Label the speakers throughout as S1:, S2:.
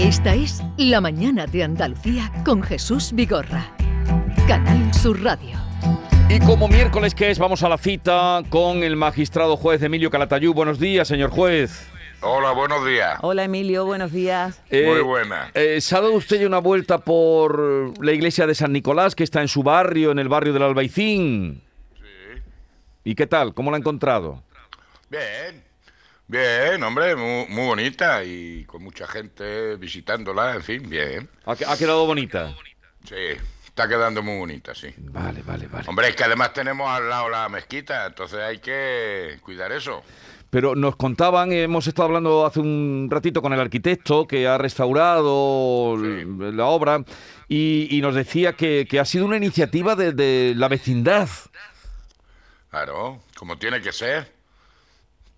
S1: Esta es La Mañana de Andalucía con Jesús Vigorra. Canal Sur Radio.
S2: Y como miércoles que es, vamos a la cita con el magistrado juez Emilio Calatayú. Buenos días, señor juez.
S3: Hola, buenos días.
S4: Hola Emilio, buenos días.
S3: Muy
S2: Eh,
S3: buena.
S2: eh, ¿Se ha dado usted ya una vuelta por la iglesia de San Nicolás, que está en su barrio, en el barrio del Albaicín?
S3: Sí.
S2: ¿Y qué tal? ¿Cómo la ha encontrado?
S3: Bien. Bien, hombre, muy, muy bonita y con mucha gente visitándola, en fin, bien.
S2: ¿Ha, ha quedado bonita?
S3: Sí, está quedando muy bonita, sí.
S2: Vale, vale, vale.
S3: Hombre, es que además tenemos al lado la mezquita, entonces hay que cuidar eso.
S2: Pero nos contaban, hemos estado hablando hace un ratito con el arquitecto que ha restaurado
S3: Sí.
S2: la obra y, y nos decía que, que ha sido una iniciativa de, de la vecindad.
S3: Claro, como tiene que ser.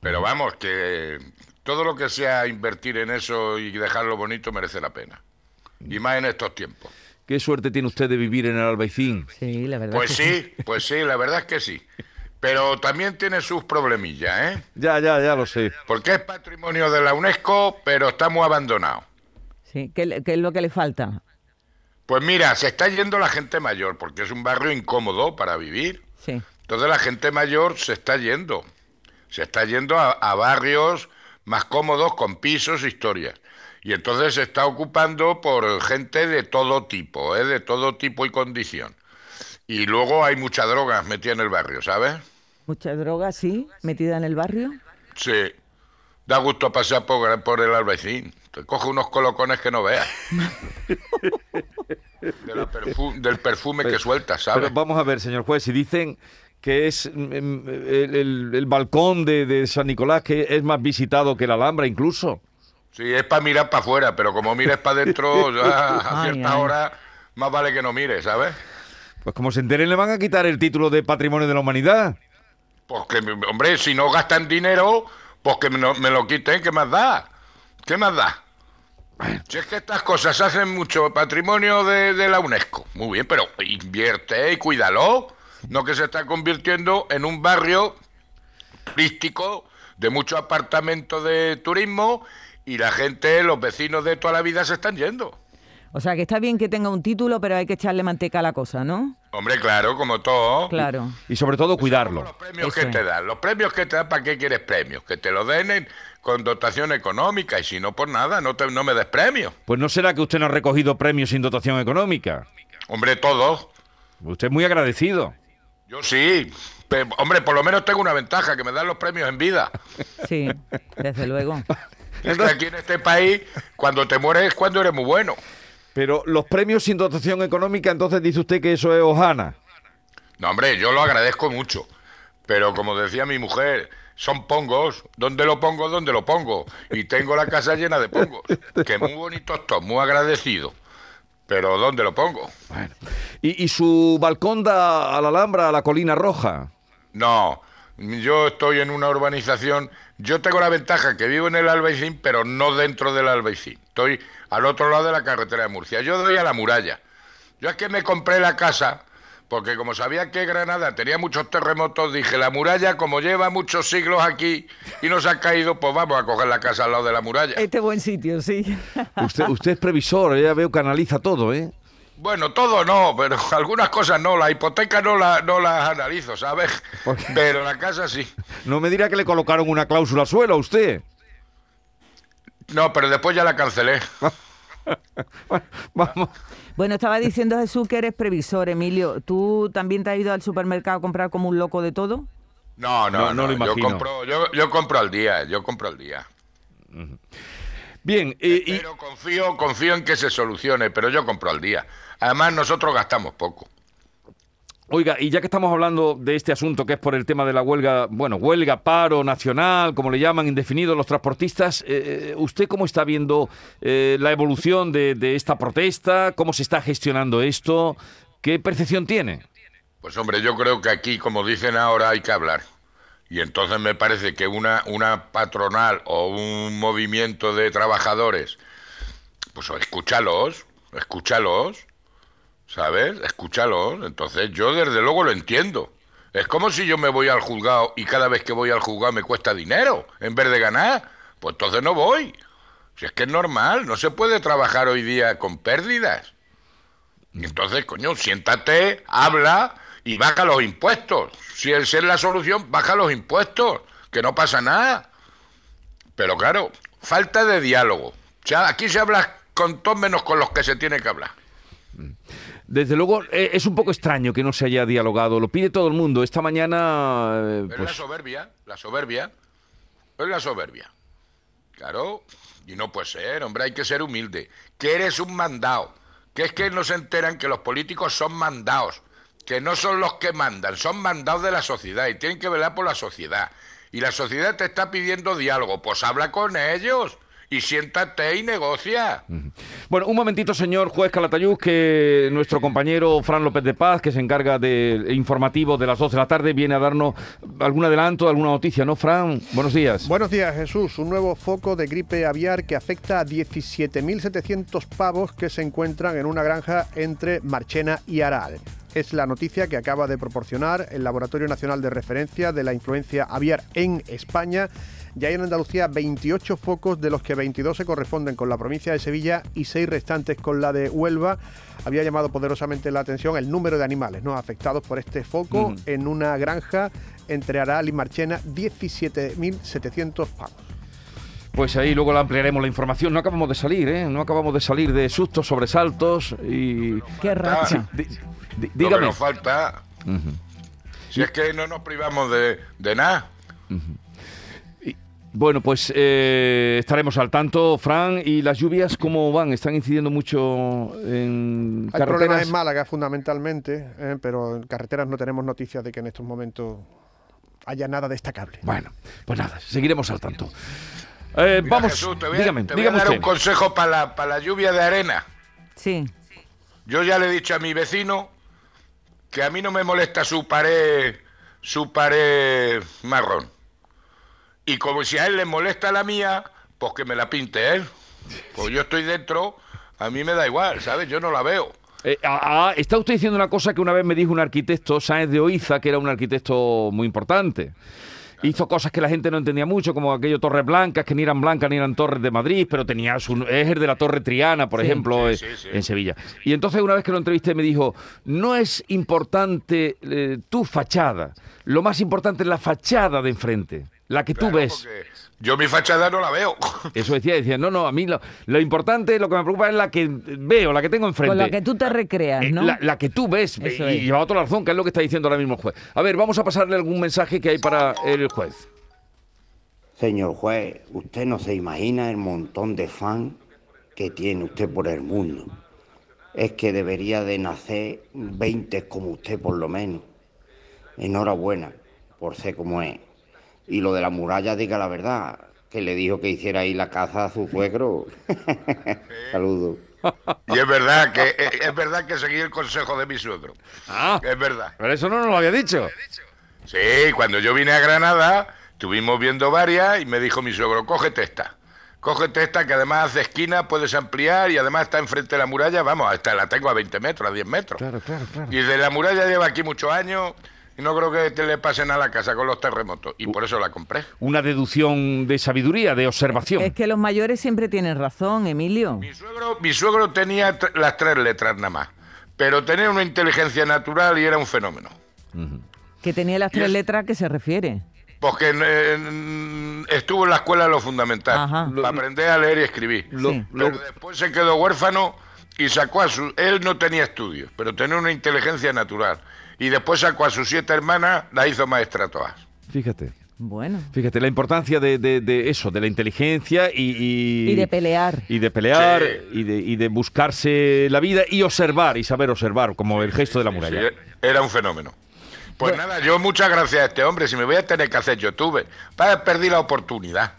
S3: Pero vamos, que todo lo que sea invertir en eso y dejarlo bonito merece la pena. Y más en estos tiempos.
S2: Qué suerte tiene usted de vivir en el Albaicín.
S4: Sí, la verdad.
S3: Pues
S4: que
S3: sí, pues sí, la verdad es que sí. Pero también tiene sus problemillas, ¿eh?
S2: Ya, ya, ya lo sé.
S3: Porque es patrimonio de la UNESCO, pero está muy abandonado.
S4: Sí, ¿Qué, qué es lo que le falta?
S3: Pues mira, se está yendo la gente mayor, porque es un barrio incómodo para vivir.
S4: Sí.
S3: Entonces la gente mayor se está yendo. Se está yendo a, a barrios más cómodos, con pisos, historias. Y entonces se está ocupando por gente de todo tipo, ¿eh? de todo tipo y condición. Y luego hay mucha droga metida en el barrio, ¿sabes?
S4: Mucha droga, sí, metida en el barrio.
S3: Sí. Da gusto pasar por, por el albaicín. Te coge unos colocones que no veas. De la perfu- del perfume que suelta,
S2: Pero
S3: ¿sabes?
S2: vamos a ver, señor juez, si dicen que es mm, mm, el, el- el balcón de, de San Nicolás que es más visitado que la Alhambra incluso.
S3: Sí, es para mirar para afuera, pero como mires para adentro, ya a
S4: Ay,
S3: cierta
S4: ay.
S3: hora, más vale que no mires, ¿sabes?
S2: Pues como se enteren le van a quitar el título de Patrimonio de la Humanidad.
S3: Pues que, hombre, si no gastan dinero, pues que me lo, me lo quiten, ¿qué más da? ¿Qué más da? Si es que estas cosas hacen mucho patrimonio de, de la UNESCO. Muy bien, pero invierte y cuídalo. No que se está convirtiendo en un barrio turístico de muchos apartamentos de turismo y la gente, los vecinos de toda la vida se están yendo.
S4: O sea, que está bien que tenga un título, pero hay que echarle manteca a la cosa, ¿no?
S3: Hombre, claro, como todo.
S4: Claro.
S2: Y sobre todo cuidarlo.
S3: los premios
S4: Eso
S3: que
S4: es.
S3: te dan. Los premios que te dan, ¿para qué quieres premios? Que te lo den en- con dotación económica y si no, por nada, no, te, no me des premios.
S2: Pues no será que usted no ha recogido premios sin dotación económica.
S3: Hombre, todos.
S2: Usted es muy agradecido.
S3: Yo sí. Pe- hombre, por lo menos tengo una ventaja, que me dan los premios en vida.
S4: Sí, desde luego.
S3: Es que aquí en este país, cuando te mueres es cuando eres muy bueno.
S2: Pero los premios sin dotación económica, entonces dice usted que eso es hojana.
S3: No, hombre, yo lo agradezco mucho. Pero como decía mi mujer, son pongos. ¿Dónde lo pongo? ¿Dónde lo pongo? Y tengo la casa llena de pongos. Que muy bonitos todos, muy agradecido. Pero ¿dónde lo pongo?
S2: Bueno. Y, y su balcón da a la Alhambra, a la Colina Roja.
S3: No, yo estoy en una urbanización. Yo tengo la ventaja que vivo en el Albaicín, pero no dentro del Albaicín. Estoy al otro lado de la carretera de Murcia. Yo doy a la muralla. Yo es que me compré la casa porque como sabía que Granada tenía muchos terremotos, dije, la muralla, como lleva muchos siglos aquí y no se ha caído, pues vamos a coger la casa al lado de la muralla.
S4: Este buen sitio, sí.
S2: Usted, usted es previsor, ya veo que analiza todo, ¿eh?
S3: Bueno, todo no, pero algunas cosas no. La hipoteca no, la, no las analizo, ¿sabes? Pero la casa sí.
S2: No me dirá que le colocaron una cláusula suelo a usted.
S3: No, pero después ya la cancelé.
S2: Bueno, vamos.
S4: Bueno, estaba diciendo Jesús que eres previsor, Emilio. ¿Tú también te has ido al supermercado a comprar como un loco de todo?
S3: No,
S2: No,
S3: no,
S2: no
S3: no.
S2: lo
S3: yo
S2: imagino.
S3: compro, yo, yo compro al día, yo compro al día.
S2: Bien, eh, y,
S3: Pero confío, confío en que se solucione, pero yo compro al día. Además, nosotros gastamos poco.
S2: Oiga, y ya que estamos hablando de este asunto que es por el tema de la huelga, bueno, huelga, paro nacional, como le llaman, indefinido los transportistas, eh, ¿usted cómo está viendo eh, la evolución de, de esta protesta? ¿Cómo se está gestionando esto? ¿Qué percepción tiene?
S3: Pues hombre, yo creo que aquí, como dicen ahora, hay que hablar. Y entonces me parece que una, una patronal o un movimiento de trabajadores, pues escúchalos, escúchalos, ¿sabes? Escúchalos. Entonces yo desde luego lo entiendo. Es como si yo me voy al juzgado y cada vez que voy al juzgado me cuesta dinero en vez de ganar. Pues entonces no voy. Si es que es normal, no se puede trabajar hoy día con pérdidas. Entonces, coño, siéntate, habla y baja los impuestos. Si es la solución, baja los impuestos, que no pasa nada. Pero claro, falta de diálogo. O sea, aquí se habla con todos menos con los que se tiene que hablar.
S2: Desde luego, eh, es un poco extraño que no se haya dialogado. Lo pide todo el mundo. Esta mañana. eh,
S3: Pero
S2: pues,
S3: la soberbia, la soberbia, es la soberbia. Claro, y no puede ser, hombre, hay que ser humilde. Que eres un mandado. Que es que no se enteran que los políticos son mandados. Que no son los que mandan, son mandados de la sociedad y tienen que velar por la sociedad. Y la sociedad te está pidiendo diálogo, pues habla con ellos y siéntate y negocia.
S2: Bueno, un momentito, señor juez Calatayud, que nuestro compañero Fran López de Paz, que se encarga del informativo de las 12 de la tarde, viene a darnos algún adelanto, alguna noticia, ¿no, Fran? Buenos días.
S5: Buenos días, Jesús. Un nuevo foco de gripe aviar que afecta a 17.700 pavos que se encuentran en una granja entre Marchena y Aral. Es la noticia que acaba de proporcionar el Laboratorio Nacional de Referencia de la Influencia Aviar en España. Ya hay en Andalucía 28 focos, de los que 22 se corresponden con la provincia de Sevilla y 6 restantes con la de Huelva. Había llamado poderosamente la atención el número de animales ¿no? afectados por este foco en una granja entre Aral y Marchena, 17.700 pavos.
S2: Pues ahí luego la ampliaremos la información. No acabamos de salir, ¿eh? No acabamos de salir de sustos, sobresaltos y...
S4: Qué racha.
S2: Di- di-
S3: Lo que
S2: dígame.
S3: nos falta, si es que no nos privamos de, de nada.
S2: Bueno, pues eh, estaremos al tanto, Fran. ¿Y las lluvias cómo van? ¿Están incidiendo mucho en
S5: Hay problemas
S2: carreteras?
S5: en Málaga fundamentalmente, ¿eh? pero en carreteras no tenemos noticias de que en estos momentos haya nada destacable.
S2: Bueno, pues nada, seguiremos al tanto. Eh,
S3: Mira,
S2: vamos,
S3: Jesús, te voy a,
S2: dígame,
S3: te voy a
S2: dígame
S3: dar
S2: usted.
S3: un consejo para la, para la lluvia de arena.
S4: Sí.
S3: Yo ya le he dicho a mi vecino que a mí no me molesta su pared, su pared marrón. Y como si a él le molesta la mía, pues que me la pinte él. Pues yo estoy dentro, a mí me da igual, ¿sabes? Yo no la veo.
S2: Eh, ah, ah, está usted diciendo una cosa que una vez me dijo un arquitecto, Sáenz de Oiza, que era un arquitecto muy importante. Hizo cosas que la gente no entendía mucho, como aquello Torres Blancas, que ni eran blancas ni eran torres de Madrid, pero tenía su. Es el de la Torre Triana, por
S4: Sí.
S2: ejemplo,
S3: Sí,
S2: eh,
S3: sí,
S2: en Sevilla. Y entonces, una vez que lo entrevisté, me dijo: No es importante eh, tu fachada, lo más importante es la fachada de enfrente, la que tú ves.
S3: porque Yo mi fachada no la veo.
S2: Eso decía, decía, no, no, a mí lo, lo importante, lo que me preocupa es la que veo, la que tengo enfrente.
S4: Con la que tú te recreas,
S2: Eh,
S4: ¿no?
S2: La, la que tú ves,
S4: Eso
S2: y, y lleva toda la razón, que es lo que está diciendo ahora mismo el juez. A ver, vamos a pasarle algún mensaje que hay para el juez.
S6: Señor juez, usted no se imagina el montón de fan que tiene usted por el mundo. Es que debería de nacer 20 como usted por lo menos. Enhorabuena por ser como es. Y lo de la muralla, diga la verdad, que le dijo que hiciera ahí la caza a su suegro. Saludos.
S3: Y es verdad que es, es verdad que seguí el consejo de mi suegro.
S2: Ah,
S3: Es verdad.
S2: pero eso no nos lo había dicho.
S3: Sí, cuando yo vine a Granada, estuvimos viendo varias y me dijo mi suegro, cógete esta. Cógete esta que además hace esquina, puedes ampliar y además está enfrente de la muralla. Vamos, esta la tengo a 20 metros, a 10 metros.
S2: Claro, claro, claro.
S3: Y de la muralla lleva aquí muchos años y no creo que te le pasen a la casa con los terremotos. Y por eso la compré.
S2: Una deducción de sabiduría, de observación.
S4: Es que los mayores siempre tienen razón, Emilio.
S3: Mi suegro, mi suegro tenía las tres letras nada más, pero tenía una inteligencia natural y era un fenómeno.
S4: Que tenía las
S3: Y
S4: tres
S3: es-
S4: letras que se refiere.
S3: Porque eh, estuvo en la escuela lo fundamental,
S4: Ajá.
S3: para aprender a leer y escribir.
S2: Lo-
S4: Sí.
S2: lo-
S3: Pero después se quedó huérfano y sacó a su... Él no tenía estudios, pero tenía una inteligencia natural. Y después sacó a sus siete hermanas, la hizo maestra todas.
S2: Fíjate.
S4: Bueno.
S2: Fíjate, la importancia de, de- de eso, de la inteligencia y, y,
S4: Y de pelear.
S2: Y de pelear
S3: Sí.
S2: y, de, y de buscarse la vida y observar y saber observar, como el gesto de la muralla.
S3: Sí, era un fenómeno. Pues nada, yo muchas gracias a este hombre. Si me voy a tener que hacer YouTube, para perdí la oportunidad.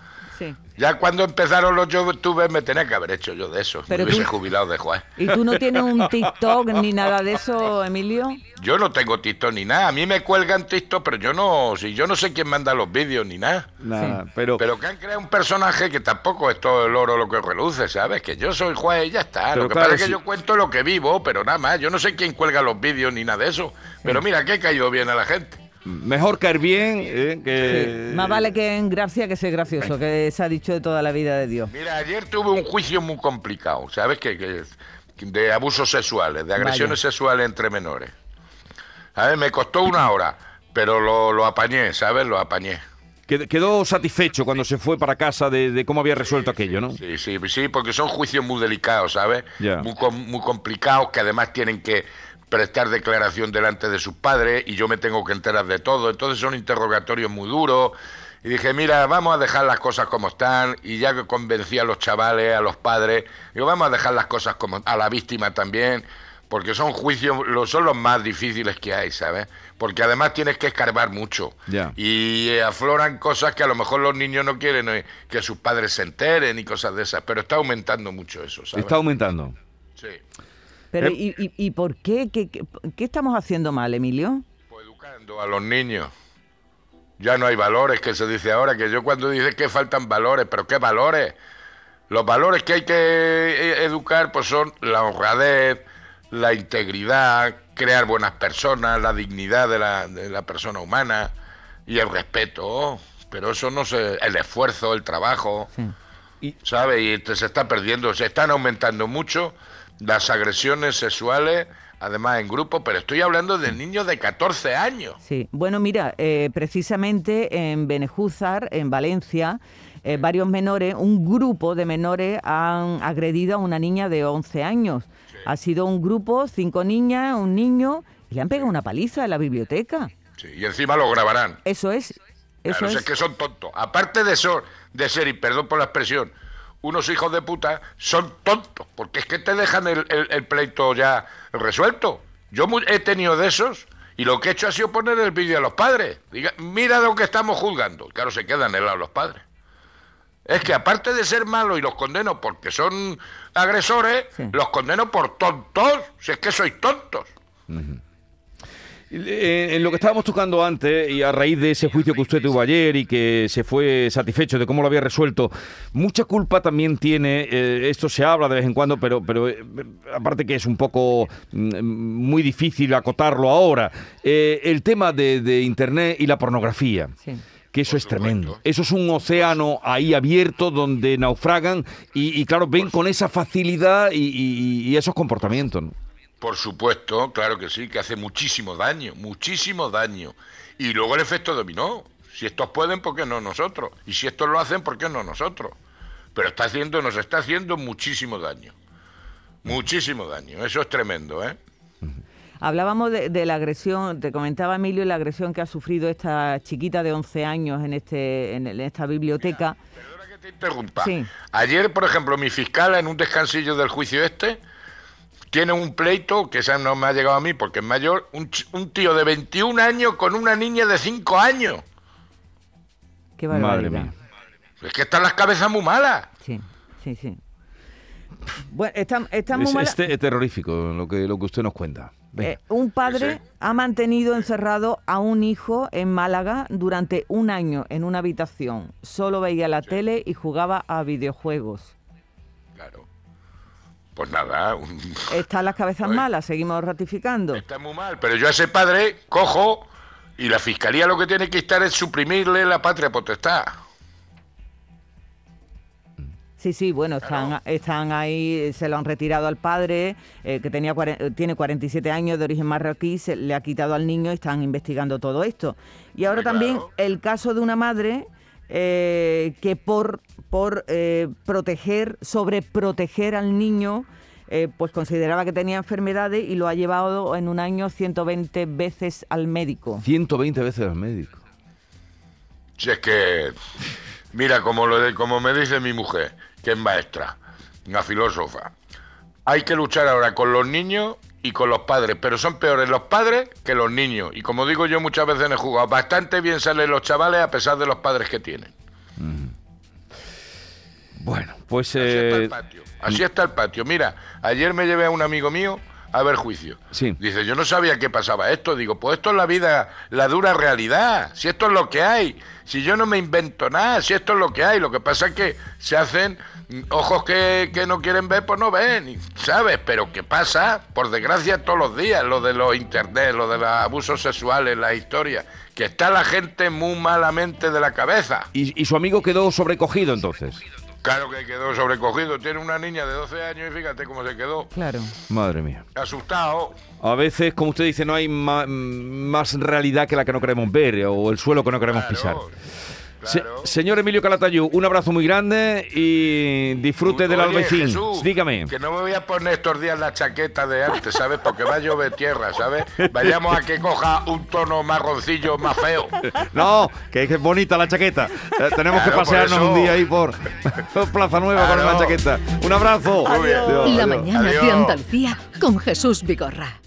S4: Sí.
S3: Ya cuando empezaron los youtubers me tenía que haber hecho yo de eso.
S4: Pero
S3: me hubiese
S4: tú-
S3: jubilado de juez.
S4: ¿Y tú no tienes un TikTok ni nada de eso, Emilio?
S3: Yo no tengo TikTok ni nada. A mí me cuelgan TikTok, pero yo no, si yo no sé quién manda los vídeos ni nada.
S2: Nada, pero,
S3: Pero que han creado un personaje que tampoco es todo el oro lo que reluce, ¿sabes? Que yo soy juez y ya está.
S2: Pero
S3: lo que
S2: claro,
S3: pasa es que
S2: si-
S3: yo cuento lo que vivo, pero nada más. Yo no sé quién cuelga los vídeos ni nada de eso. Pero mira, que he caído bien a la gente.
S2: Mejor caer bien eh, que...
S4: Sí, Más vale que en gracia que ser gracioso, que se ha dicho de toda la vida de Dios.
S3: Mira, ayer tuve un juicio muy complicado, ¿sabes? Que, que- de abusos sexuales, de agresiones sexuales entre menores. A ver, me costó una hora, pero lo, lo apañé, ¿sabes? Lo apañé.
S2: Qued- Quedó satisfecho cuando se fue para casa de, de cómo había resuelto aquello, ¿no?
S3: Sí, sí, sí, porque son juicios muy delicados, ¿sabes?
S2: Ya.
S3: Muy, muy complicados, que además tienen que prestar declaración delante de sus padres y yo me tengo que enterar de todo. Entonces son interrogatorios muy duros. Y dije, mira, vamos a dejar las cosas como están. Y ya que convencí a los chavales, a los padres, digo, vamos a dejar las cosas como a la víctima también, porque son juicios, lo- son los más difíciles que hay, ¿sabes? Porque además tienes que escarbar mucho.
S2: Ya.
S3: Y eh, afloran cosas que a lo mejor los niños no quieren eh, que sus padres se enteren y cosas de esas, pero está aumentando mucho eso, ¿sabes?
S2: Está aumentando.
S3: Sí.
S4: Pero,
S2: Eh.
S4: ¿y, y, y por qué? ¿Qué, qué? estamos haciendo mal, Emilio?
S3: Pues educando a los niños. Ya no hay valores, que se dice ahora, que yo cuando dice que faltan valores, pero ¿qué valores? Los valores que hay que eh, educar pues son la honradez, la integridad, crear buenas personas, la dignidad de la, de la persona humana y el respeto. Pero eso no se... el esfuerzo, el trabajo,
S2: Y-
S3: ¿sabes? Y este se está perdiendo, se están aumentando mucho las agresiones sexuales, además en grupo, pero estoy hablando de niños de 14 años.
S4: Sí, bueno, mira, eh, precisamente en Benejúzar, en Valencia, eh, varios menores, un grupo de menores han agredido a una niña de 11 años. Ha sido un grupo, cinco niñas, un niño, y le han pegado una paliza en la biblioteca.
S3: Sí, y encima lo grabarán.
S4: Eso es, eso
S3: Claro,
S4: es.
S3: es que son tontos. Aparte de eso, de ser, y perdón por la expresión, unos hijos de puta, son tontos, porque es que te dejan el, el- el pleito ya resuelto. Yo he tenido de esos y lo que he hecho ha sido poner el vídeo a los padres. Diga, mira lo que estamos juzgando. Claro, se quedan helados los padres. Es que aparte de ser malos y los condeno porque son agresores,
S4: Sí.
S3: los condeno por tontos. Si es que sois tontos.
S2: En lo que estábamos tocando antes, y a raíz de ese juicio que usted tuvo ayer y que se fue satisfecho de cómo lo había resuelto, mucha culpa también tiene, eh, esto se habla de vez en cuando, pero, pero eh, aparte que es un poco mm, muy difícil acotarlo ahora, eh, el tema de, de Internet y la pornografía.
S4: Sí.
S2: Que eso es tremendo. Eso es un océano ahí abierto donde naufragan y, y, claro, ven con esa facilidad y, y- y esos comportamientos. ¿no?
S3: Por supuesto, claro que sí, que hace muchísimo daño, muchísimo daño. Y luego el efecto dominó. Si estos pueden, ¿por qué no nosotros? Y si estos lo hacen, ¿por qué no nosotros? Pero está haciendo, nos está haciendo muchísimo daño. Muchísimo daño. Eso es tremendo, ¿eh?
S4: Hablábamos de, de la agresión, te comentaba Emilio la agresión que ha sufrido esta chiquita de 11 años en, este, en, esta biblioteca.
S3: Perdona que te interrumpa.
S4: Sí.
S3: Ayer, por ejemplo, mi fiscal en un descansillo del juicio este tiene un pleito, que esa no me ha llegado a mí porque es mayor, un, ch- un tío de 21 años con una niña de 5 años.
S4: Qué
S2: Madre mía.
S3: Es que están las cabezas muy malas.
S4: Sí, sí, sí. Bueno, está, está muy
S2: Es,
S4: mala-
S2: es te- es terrorífico lo que, lo que usted nos cuenta.
S4: Eh, un padre
S3: Sí,
S4: ha mantenido encerrado a un hijo en Málaga durante un año en una habitación. Solo veía la tele y jugaba a videojuegos.
S3: Claro. Pues nada, un-
S4: Están las cabezas malas, seguimos ratificando.
S3: está muy mal. Pero yo a ese padre cojo y la fiscalía lo que tiene que estar es suprimirle la patria potestad.
S4: Sí, sí, bueno, están, están ahí, se lo han retirado al padre, eh, que tenía eh, tiene 47 años de origen marroquí, se le ha quitado al niño y están investigando todo esto. Y ahora también el caso de una madre eh, que por, por eh, proteger, sobreproteger al niño, eh, pues consideraba que tenía enfermedades y lo ha llevado en un año 120 veces al médico.
S2: 120 veces al médico.
S3: Si es que, mira, como, lo de, como me dice mi mujer, que es maestra, una filósofa, hay que luchar ahora con los niños y con los padres, pero son peores los padres que los niños. Y como digo yo muchas veces en el jugado, bastante bien salen los chavales a pesar de los padres que tienen.
S2: Bueno, pues...
S3: Así está
S2: eh,
S3: el patio. Así está el patio. Mira, ayer me llevé a un amigo mío a ver juicio.
S2: Sí.
S3: Dice, yo no sabía que pasaba esto. Digo, pues esto es la vida, la dura realidad. Si esto es lo que hay. Si yo no me invento nada, si esto es lo que hay. Lo que pasa es que se hacen ojos que, que no quieren ver, pues no ven, ¿sabes? Pero ¿qué pasa? Por desgracia todos los días, lo de los internet, lo de los abusos sexuales, la historia, que está la gente muy malamente de la cabeza.
S2: Y, y su amigo quedó sobrecogido entonces.
S3: Claro que quedó sobrecogido. Tiene una niña de 12 años y fíjate cómo se quedó.
S4: Claro.
S2: Madre mía.
S3: Asustado.
S2: A veces, como usted dice, no hay más realidad que la que no queremos ver o el suelo que no queremos pisar.
S3: Claro,
S2: Se- señor Emilio Calatayud, un abrazo muy grande y disfrute del
S3: Oye. Jesús,
S2: Dígame.
S3: Que no me voy a poner estos días la chaqueta de antes, ¿sabes? Porque va a llover tierra, ¿sabes? Vayamos a que coja un tono marroncillo más feo.
S2: No, que es bonita la chaqueta. Eh, tenemos que
S3: Claro, por
S2: pasearnos un día ahí por, Plaza Nueva con
S3: Claro.
S2: una chaqueta. Un abrazo.
S3: Bien.
S2: Adiós,
S1: La
S2: adiós.
S1: mañana de
S3: Adiós.
S1: Andalucía con Jesús Vigorra.